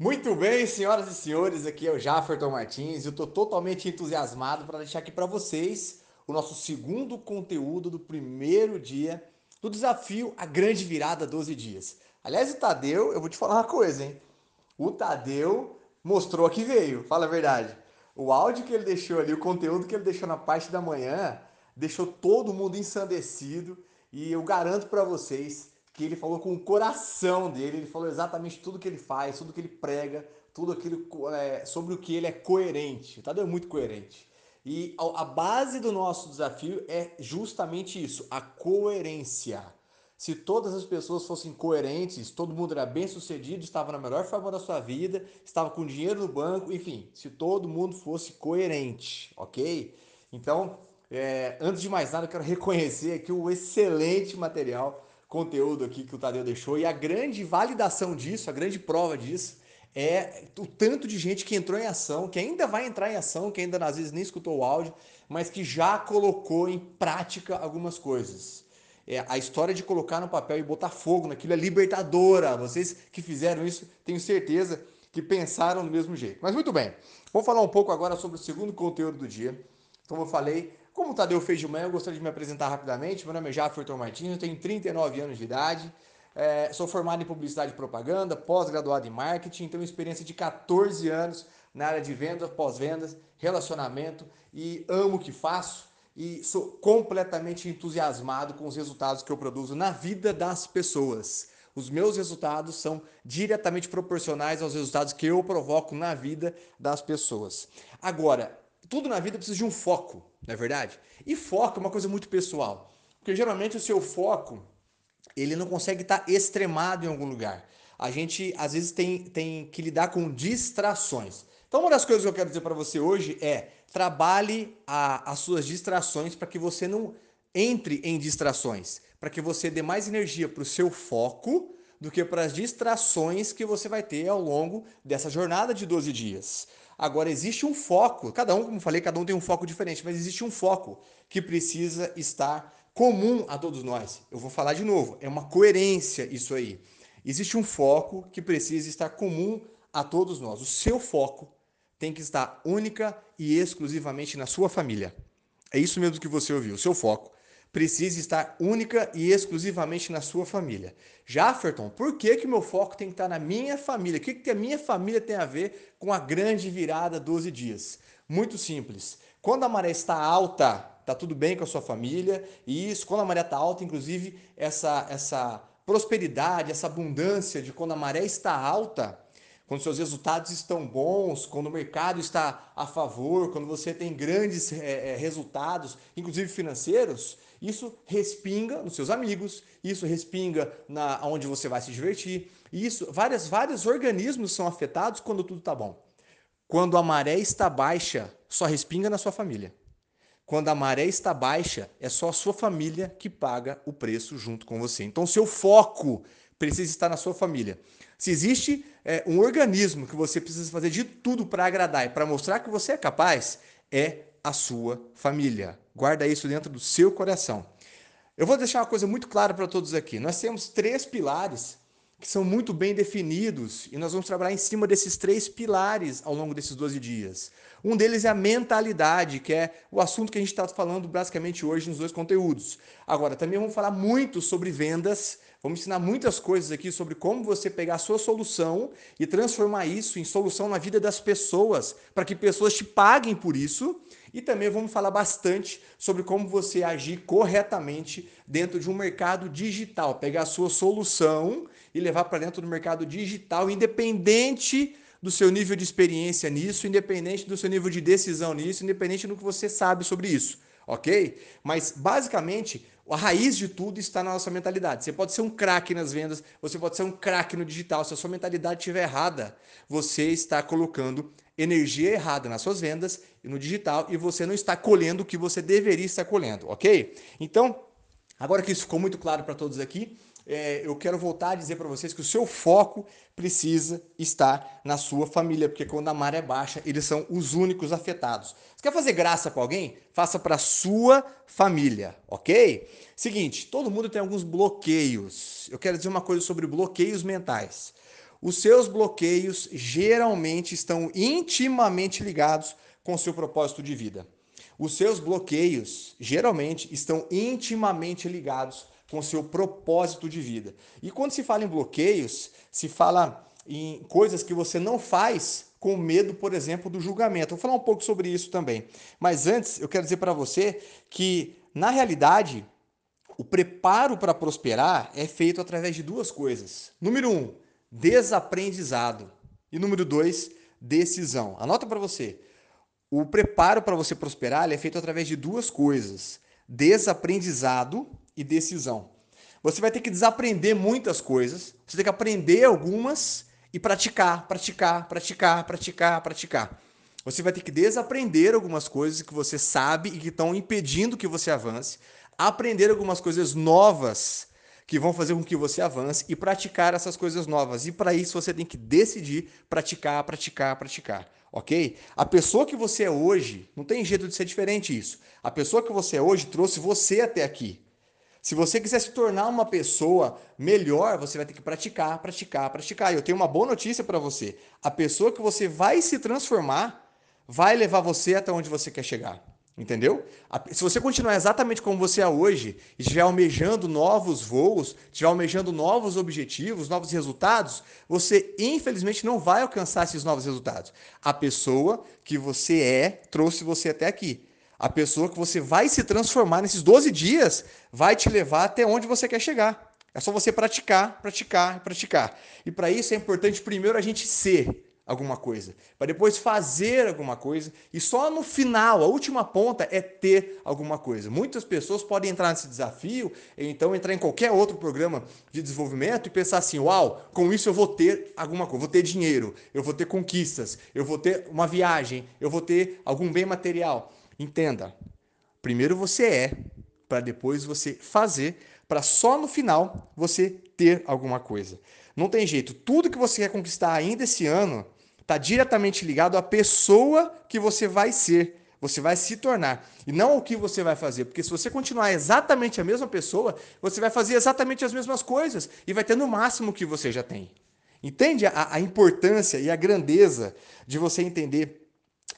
Muito bem, senhoras e senhores, aqui é o Jafferton Martins e eu estou totalmente entusiasmado para deixar aqui para vocês o nosso segundo conteúdo do primeiro dia do desafio A Grande Virada 12 Dias. Aliás, o Tadeu, eu vou te falar uma coisa, hein? O Tadeu mostrou que veio, fala a verdade. O áudio que ele deixou ali, o conteúdo que ele deixou na parte da manhã, deixou todo mundo ensandecido e eu garanto para vocês que ele falou com o coração dele, ele falou exatamente tudo que ele faz, tudo que ele prega, tudo aquilo é, sobre o que ele é coerente. O Tadeu é muito coerente. E a base do nosso desafio é justamente isso, a coerência. Se todas as pessoas fossem coerentes, todo mundo era bem sucedido, estava na melhor forma da sua vida, estava com dinheiro no banco, enfim, se todo mundo fosse coerente, ok? Então, é, antes de mais nada, eu quero reconhecer aqui o excelente material conteúdo aqui que o Tadeu deixou. E a grande validação disso, a grande prova disso, é o tanto de gente que entrou em ação, que ainda vai entrar em ação, que ainda às vezes nem escutou o áudio, mas que já colocou em prática algumas coisas. É, a história de colocar no papel e botar fogo naquilo é libertadora. Vocês que fizeram isso, tenho certeza que pensaram do mesmo jeito. Mas muito bem, vamos falar um pouco agora sobre o segundo conteúdo do dia. Como eu falei, como o Tadeu fez de manhã, eu gostaria de me apresentar rapidamente. Meu nome é Jafferton Martins, eu tenho 39 anos de idade, é, sou formado em publicidade e propaganda, pós-graduado em marketing, tenho experiência de 14 anos na área de vendas, pós-vendas, relacionamento e amo o que faço e sou completamente entusiasmado com os resultados que eu produzo na vida das pessoas. Os meus resultados são diretamente proporcionais aos resultados que eu provoco na vida das pessoas. Agora, tudo na vida precisa de um foco, não é verdade? E foco é uma coisa muito pessoal. Porque geralmente o seu foco, ele não consegue estar extremado em algum lugar. A gente, às vezes, tem, tem que lidar com distrações. Então, uma das coisas que eu quero dizer para você hoje é trabalhe a, as suas distrações para que você não entre em distrações, para que você dê mais energia para o seu foco do que para as distrações que você vai ter ao longo dessa jornada de 12 dias. Agora, existe um foco, cada um, como falei, cada um tem um foco diferente, mas existe um foco que precisa estar comum a todos nós. Eu vou falar de novo, é uma coerência isso aí. Existe um foco que precisa estar comum a todos nós. O seu foco tem que estar única e exclusivamente na sua família. É isso mesmo que você ouviu. O seu foco precisa estar única e exclusivamente na sua família. Jafferton, por que que meu foco tem que estar na minha família? O que, que a minha família tem a ver com a grande virada 12 dias? Muito simples. Quando a maré está alta, tá tudo bem com a sua família, e isso, quando a maré está alta, inclusive, essa, essa prosperidade, essa abundância de quando a maré está alta, quando seus resultados estão bons, quando o mercado está a favor, quando você tem grandes é, resultados, inclusive financeiros, isso respinga nos seus amigos, isso respinga na onde você vai se divertir. Isso, várias, vários organismos são afetados quando tudo está bom. Quando a maré está baixa, só respinga na sua família. Quando a maré está baixa, é só a sua família que paga o preço junto com você. Então, seu foco precisa estar na sua família. Se existe é, um organismo que você precisa fazer de tudo para agradar e para mostrar que você é capaz, é a sua família. Guarda isso dentro do seu coração. Eu vou deixar uma coisa muito clara para todos aqui. Nós temos três pilares que são muito bem definidos e nós vamos trabalhar em cima desses três pilares ao longo desses 12 dias. Um deles é a mentalidade, que é o assunto que a gente está falando basicamente hoje nos dois conteúdos. Agora, também vamos falar muito sobre vendas, vamos ensinar muitas coisas aqui sobre como você pegar a sua solução e transformar isso em solução na vida das pessoas, para que pessoas te paguem por isso e também vamos falar bastante sobre como você agir corretamente dentro de um mercado digital, pegar a sua solução e levar para dentro do mercado digital, independente do seu nível de experiência nisso, independente do seu nível de decisão nisso, independente do que você sabe sobre isso, ok? Mas basicamente a raiz de tudo está na nossa mentalidade. Você pode ser um craque nas vendas, você pode ser um craque no digital. Se a sua mentalidade estiver errada, você está colocando energia errada nas suas vendas e no digital e você não está colhendo o que você deveria estar colhendo, ok? Então, agora que isso ficou muito claro para todos aqui, é, eu quero voltar a dizer para vocês que o seu foco precisa estar na sua família, porque quando a maré é baixa, eles são os únicos afetados. Você quer fazer graça com alguém? Faça para sua família, ok? Seguinte, todo mundo tem alguns bloqueios. Eu quero dizer uma coisa sobre bloqueios mentais. os seus bloqueios geralmente estão intimamente ligados com o seu propósito de vida. Os seus bloqueios geralmente estão intimamente ligados com seu propósito de vida. E quando se fala em bloqueios, se fala em coisas que você não faz com medo, por exemplo, do julgamento. Vou falar um pouco sobre isso também. Mas antes, eu quero dizer para você que, na realidade, o preparo para prosperar é feito através de duas coisas. Número um, desaprendizado. E número dois, decisão. Anota para você. O preparo para você prosperar é feito através de duas coisas: desaprendizado e decisão. Você vai ter que desaprender muitas coisas, você tem que aprender algumas e praticar, praticar, praticar, praticar, praticar. Você vai ter que desaprender algumas coisas que você sabe e que estão impedindo que você avance, aprender algumas coisas novas que vão fazer com que você avance e praticar essas coisas novas. E para isso você tem que decidir praticar, praticar, praticar, ok? A pessoa que você é hoje, não tem jeito de ser diferente isso. A pessoa que você é hoje trouxe você até aqui. Se você quiser se tornar uma pessoa melhor, você vai ter que praticar, praticar, praticar. E eu tenho uma boa notícia para você. A pessoa que você vai se transformar vai levar você até onde você quer chegar. Entendeu? Se você continuar exatamente como você é hoje e estiver almejando novos voos, estiver almejando novos objetivos, novos resultados, você infelizmente não vai alcançar esses novos resultados. A pessoa que você é trouxe você até aqui. A pessoa que você vai se transformar nesses 12 dias vai te levar até onde você quer chegar. É só você praticar, praticar, praticar. E para isso é importante primeiro a gente ser alguma coisa, para depois fazer alguma coisa e só no final, a última ponta é ter alguma coisa. Muitas pessoas podem entrar nesse desafio, então entrar em qualquer outro programa de desenvolvimento e pensar assim: "Uau, com isso eu vou ter alguma coisa, vou ter dinheiro, eu vou ter conquistas, eu vou ter uma viagem, eu vou ter algum bem material". Entenda. Primeiro você é, para depois você fazer, para só no final você ter alguma coisa. Não tem jeito. Tudo que você quer conquistar ainda esse ano está diretamente ligado à pessoa que você vai ser, você vai se tornar, e não o que você vai fazer. Porque se você continuar exatamente a mesma pessoa, você vai fazer exatamente as mesmas coisas e vai ter no máximo o que você já tem. Entende a, a importância e a grandeza de você entender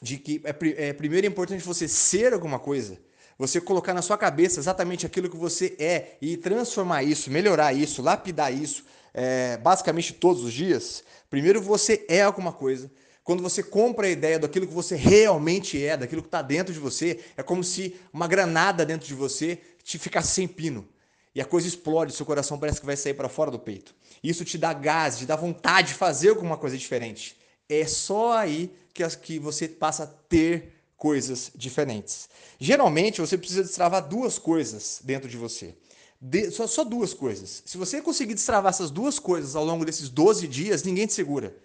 de que é, é primeiro é importante você ser alguma coisa, você colocar na sua cabeça exatamente aquilo que você é e transformar isso, melhorar isso, lapidar isso, é, basicamente todos os dias, primeiro você é alguma coisa. Quando você compra a ideia daquilo que você realmente é, daquilo que está dentro de você, é como se uma granada dentro de você te ficasse sem pino. E a coisa explode, seu coração parece que vai sair para fora do peito. Isso te dá gás, te dá vontade de fazer alguma coisa diferente. É só aí que, que você passa a ter coisas diferentes. Geralmente, você precisa destravar duas coisas dentro de você. De, só, só duas coisas. Se você conseguir destravar essas duas coisas ao longo desses 12 dias, ninguém te segura.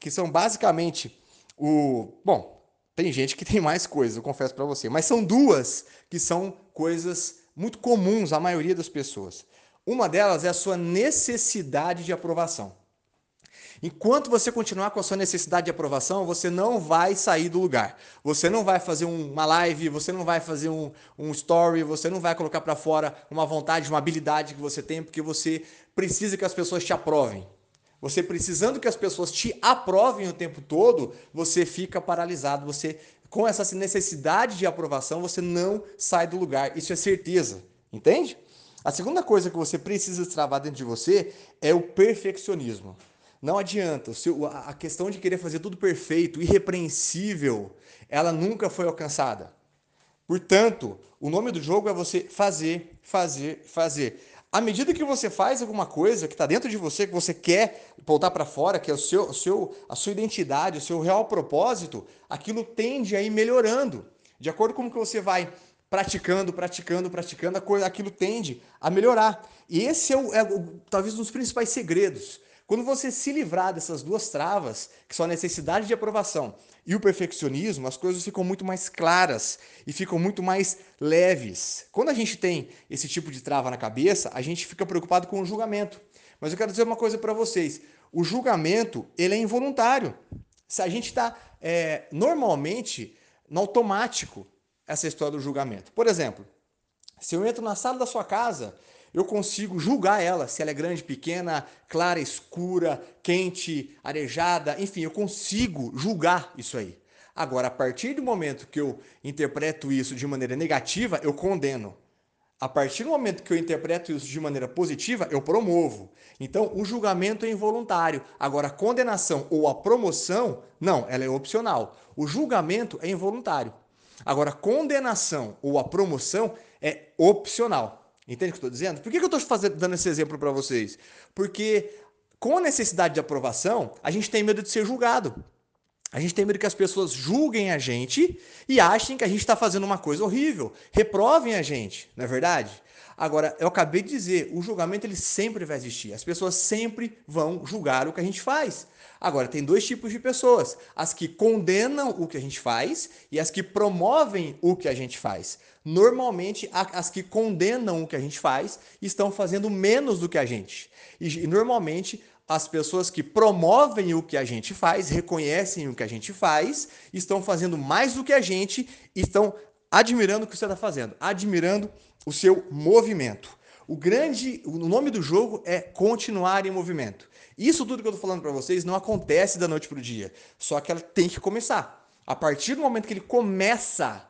Que são basicamente o. Bom, tem gente que tem mais coisas, eu confesso para você, mas são duas que são coisas muito comuns à maioria das pessoas. Uma delas é a sua necessidade de aprovação. Enquanto você continuar com a sua necessidade de aprovação, você não vai sair do lugar. Você não vai fazer uma live, você não vai fazer um, um story, você não vai colocar para fora uma vontade, uma habilidade que você tem, porque você precisa que as pessoas te aprovem. Você precisando que as pessoas te aprovem o tempo todo, você fica paralisado. Você, com essa necessidade de aprovação, você não sai do lugar. Isso é certeza. Entende? A segunda coisa que você precisa destravar dentro de você é o perfeccionismo. Não adianta. A questão de querer fazer tudo perfeito, irrepreensível, ela nunca foi alcançada. Portanto, o nome do jogo é você fazer, fazer, fazer. À medida que você faz alguma coisa que está dentro de você, que você quer voltar para fora, que é o seu, o seu, a sua identidade, o seu real propósito, aquilo tende a ir melhorando. De acordo com o que você vai praticando, praticando, praticando, aquilo tende a melhorar. E esse é, o, é talvez um dos principais segredos quando você se livrar dessas duas travas, que são a necessidade de aprovação e o perfeccionismo, as coisas ficam muito mais claras e ficam muito mais leves. Quando a gente tem esse tipo de trava na cabeça, a gente fica preocupado com o julgamento. Mas eu quero dizer uma coisa para vocês: o julgamento ele é involuntário. Se a gente está é, normalmente no automático essa história do julgamento. Por exemplo, se eu entro na sala da sua casa eu consigo julgar ela, se ela é grande, pequena, clara, escura, quente, arejada, enfim, eu consigo julgar isso aí. Agora, a partir do momento que eu interpreto isso de maneira negativa, eu condeno. A partir do momento que eu interpreto isso de maneira positiva, eu promovo. Então, o julgamento é involuntário. Agora, a condenação ou a promoção, não, ela é opcional. O julgamento é involuntário. Agora, a condenação ou a promoção é opcional. Entende o que eu estou dizendo? Por que, eu estou dando esse exemplo para vocês? Porque com a necessidade de aprovação, a gente tem medo de ser julgado. A gente tem medo que as pessoas julguem a gente e achem que a gente está fazendo uma coisa horrível. Reprovem a gente, não é verdade? Agora, eu acabei de dizer, o julgamento ele sempre vai existir. As pessoas sempre vão julgar o que a gente faz. Agora, tem dois tipos de pessoas: as que condenam o que a gente faz e as que promovem o que a gente faz. Normalmente, as que condenam o que a gente faz estão fazendo menos do que a gente. E normalmente, as pessoas que promovem o que a gente faz, reconhecem o que a gente faz, estão fazendo mais do que a gente estão admirando o que você está fazendo, admirando o seu movimento. O grande, o nome do jogo é continuar em movimento. Isso tudo que eu estou falando para vocês não acontece da noite para o dia, só que ela tem que começar. A partir do momento que ele começa,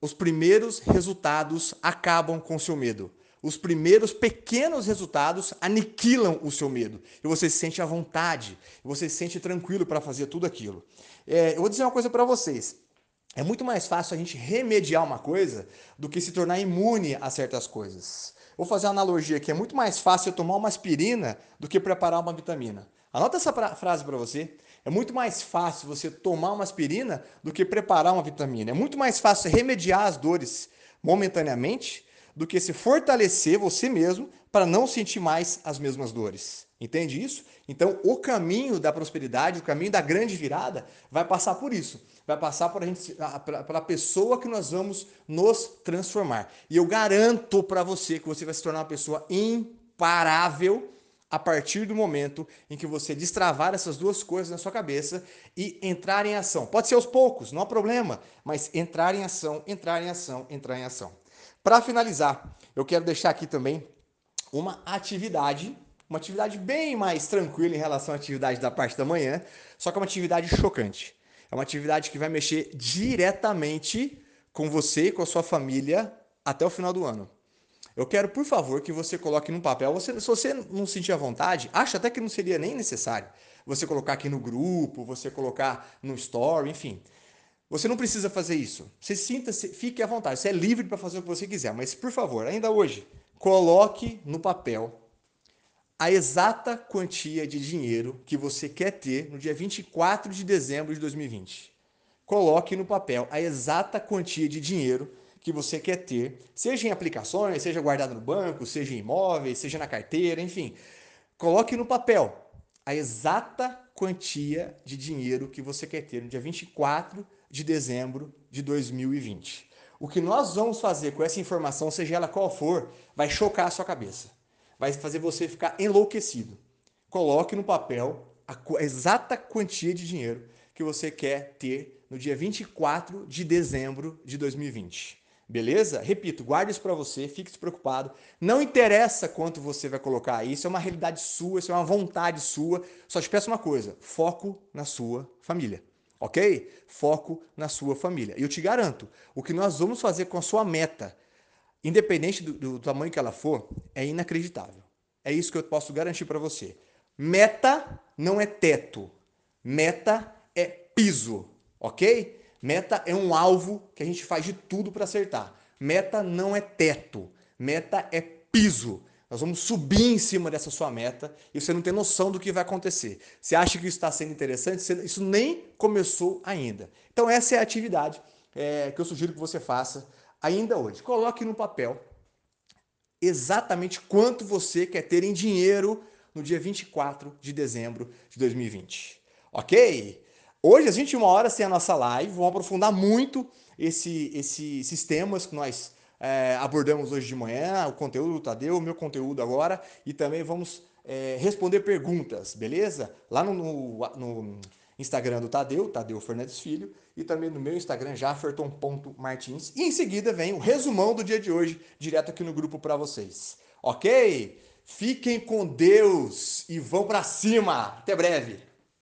os primeiros resultados acabam com o seu medo os primeiros pequenos resultados aniquilam o seu medo. E você se sente à vontade, você se sente tranquilo para fazer tudo aquilo. É, eu vou dizer uma coisa para vocês. É muito mais fácil a gente remediar uma coisa do que se tornar imune a certas coisas. Vou fazer uma analogia aqui. É muito mais fácil eu tomar uma aspirina do que preparar uma vitamina. Anota essa frase para você. É muito mais fácil você tomar uma aspirina do que preparar uma vitamina. É muito mais fácil remediar as dores momentaneamente do que se fortalecer você mesmo para não sentir mais as mesmas dores. Entende isso? Então, o caminho da prosperidade, o caminho da grande virada, vai passar por isso. Vai passar por a gente, pela pessoa que nós vamos nos transformar. E eu garanto para você que você vai se tornar uma pessoa imparável a partir do momento em que você destravar essas duas coisas na sua cabeça e entrar em ação. Pode ser aos poucos, não há problema, mas entrar em ação, entrar em ação, entrar em ação. Para finalizar, eu quero deixar aqui também uma atividade, uma atividade bem mais tranquila em relação à atividade da parte da manhã, só que é uma atividade chocante. É uma atividade que vai mexer diretamente com você e com a sua família até o final do ano. Eu quero, por favor, que você coloque no papel. Você, se você não sentir a vontade, acho até que não seria nem necessário você colocar aqui no grupo, você colocar no story, enfim. Você não precisa fazer isso. Você sinta, fique à vontade. Você é livre para fazer o que você quiser. Mas, por favor, ainda hoje, coloque no papel a exata quantia de dinheiro que você quer ter no dia 24 de dezembro de 2020. Coloque no papel a exata quantia de dinheiro que você quer ter, seja em aplicações, seja guardado no banco, seja em imóveis, seja na carteira, enfim. Coloque no papel a exata quantia de dinheiro que você quer ter no dia 24 de dezembro de 2020. O que nós vamos fazer com essa informação, seja ela qual for, vai chocar a sua cabeça. Vai fazer você ficar enlouquecido. Coloque no papel a exata quantia de dinheiro que você quer ter no dia 24 de dezembro de 2020. Beleza? Repito, guarde isso para você, fique despreocupado. Não interessa quanto você vai colocar isso, é uma realidade sua, isso é uma vontade sua. Só te peço uma coisa: foco na sua família ok? Foco na sua família. E eu te garanto, o que nós vamos fazer com a sua meta, independente do, do tamanho que ela for, é inacreditável. É isso que eu posso garantir para você. Meta não é teto. Meta é piso, ok? Meta é um alvo que a gente faz de tudo para acertar. Meta não é teto. Meta é piso. Nós vamos subir em cima dessa sua meta e você não tem noção do que vai acontecer. Você acha que isso está sendo interessante? Isso nem começou ainda. Então, essa é a atividade é, que eu sugiro que você faça ainda hoje. Coloque no papel exatamente quanto você quer ter em dinheiro no dia 24 de dezembro de 2020. Ok? Hoje, às 21 horas, tem a nossa live. Vamos aprofundar muito esse, esses sistemas que nós é, abordamos hoje de manhã, o conteúdo do Tadeu, o meu conteúdo agora, e também vamos é, responder perguntas, beleza? Lá no, no, no, Instagram do Tadeu, Tadeu Fernandes Filho, e também no meu Instagram, jafferton.martins. E em seguida vem o resumão do dia de hoje, direto aqui no grupo para vocês. ok? Fiquem com Deus e vão para cima. Até breve.